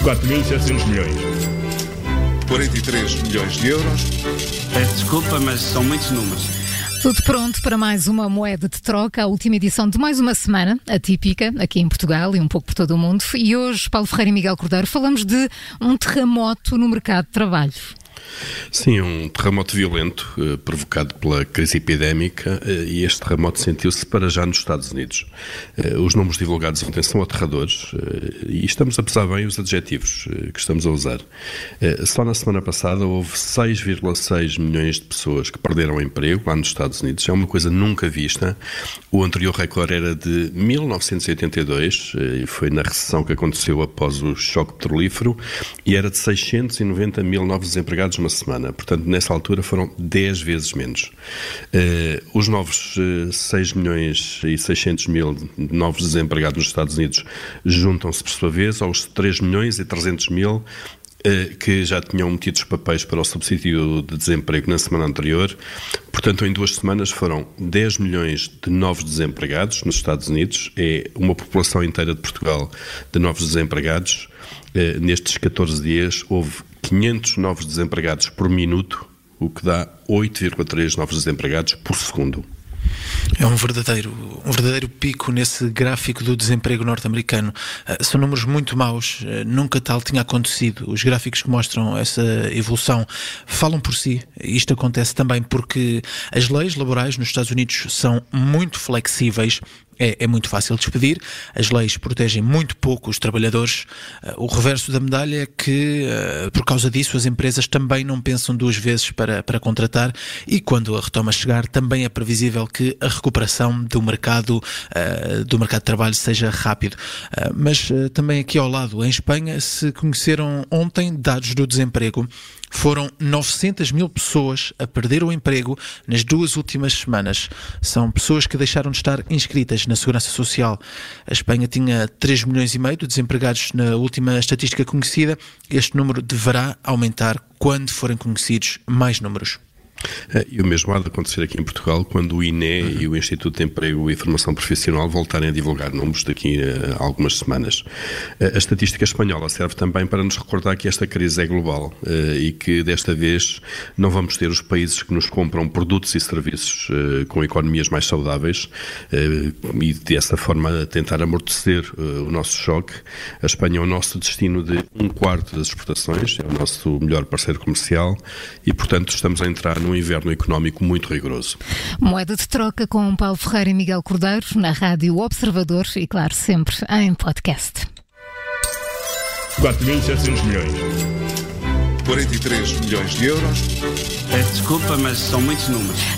4.700 milhões. 43 milhões de euros. Peço desculpa, mas são muitos números. Tudo pronto para mais uma moeda de troca, a última edição de mais uma semana, atípica, aqui em Portugal e um pouco por todo o mundo. E hoje, Paulo Ferreira e Miguel Cordeiro, falamos de um terremoto no mercado de trabalho. Sim, um terremoto violento eh, provocado pela crise epidémica eh, e este terremoto sentiu-se para já nos Estados Unidos. Eh, os números divulgados ontem são aterradores e estamos a pesar bem os adjetivos que estamos a usar. Só na semana passada houve 6,6 milhões de pessoas que perderam emprego lá nos Estados Unidos. É uma coisa nunca vista. O anterior recorde era de 1982 eh, e foi na recessão que aconteceu após o choque petrolífero e era de 690 mil novos desempregados numa semana. Portanto, nessa altura foram 10 vezes menos. Eh, os novos eh, 6 milhões e 600 mil novos desempregados nos Estados Unidos juntam-se, por sua vez, aos 3 milhões e 300 mil eh, que já tinham metido os papéis para o subsídio de desemprego na semana anterior. Portanto, em duas semanas foram 10 milhões de novos desempregados nos Estados Unidos, é uma população inteira de Portugal de novos desempregados. Eh, Nestes 14 dias houve 500 novos desempregados por minuto, o que dá 8,3 novos desempregados por segundo. É um verdadeiro, um verdadeiro pico nesse gráfico do desemprego norte-americano. Uh, são números muito maus, uh, nunca tal tinha acontecido. Os gráficos que mostram essa evolução falam por si. Isto acontece também porque as leis laborais nos Estados Unidos são muito flexíveis. É, é, muito fácil despedir, as leis protegem muito pouco os trabalhadores. Uh, o reverso da medalha é que, uh, por causa disso, as empresas também não pensam duas vezes para, para contratar e quando a retoma chegar, também é previsível que a recuperação do mercado, uh, do mercado de trabalho seja rápido. mas também aqui ao lado, em Espanha, se conheceram ontem dados do desemprego foram 900 mil pessoas a perder o emprego nas duas últimas semanas. São pessoas que deixaram de estar inscritas na Segurança Social. A Espanha tinha 3 milhões e meio de desempregados na última estatística conhecida. Este número deverá aumentar quando forem conhecidos mais números. Eh, E o mesmo há de acontecer aqui em Portugal quando o INE Uhum. e o Instituto de Emprego e Formação Profissional voltarem a divulgar números daqui a algumas semanas. Eh, A estatística espanhola serve também para nos recordar que esta crise é global eh, e que desta vez não vamos ter os países que nos compram produtos e serviços com economias mais saudáveis e dessa forma tentar amortecer o nosso choque. A Espanha é o nosso destino de um quarto das exportações, é o nosso melhor parceiro comercial e, portanto, estamos a entrar num inverno económico muito rigoroso. Moeda de troca com Paulo Ferreira e Miguel Cordeiro, na Rádio Observador e, claro, sempre em podcast. 4.700 milhões. 43 milhões de euros. Peço desculpa, mas são muitos números.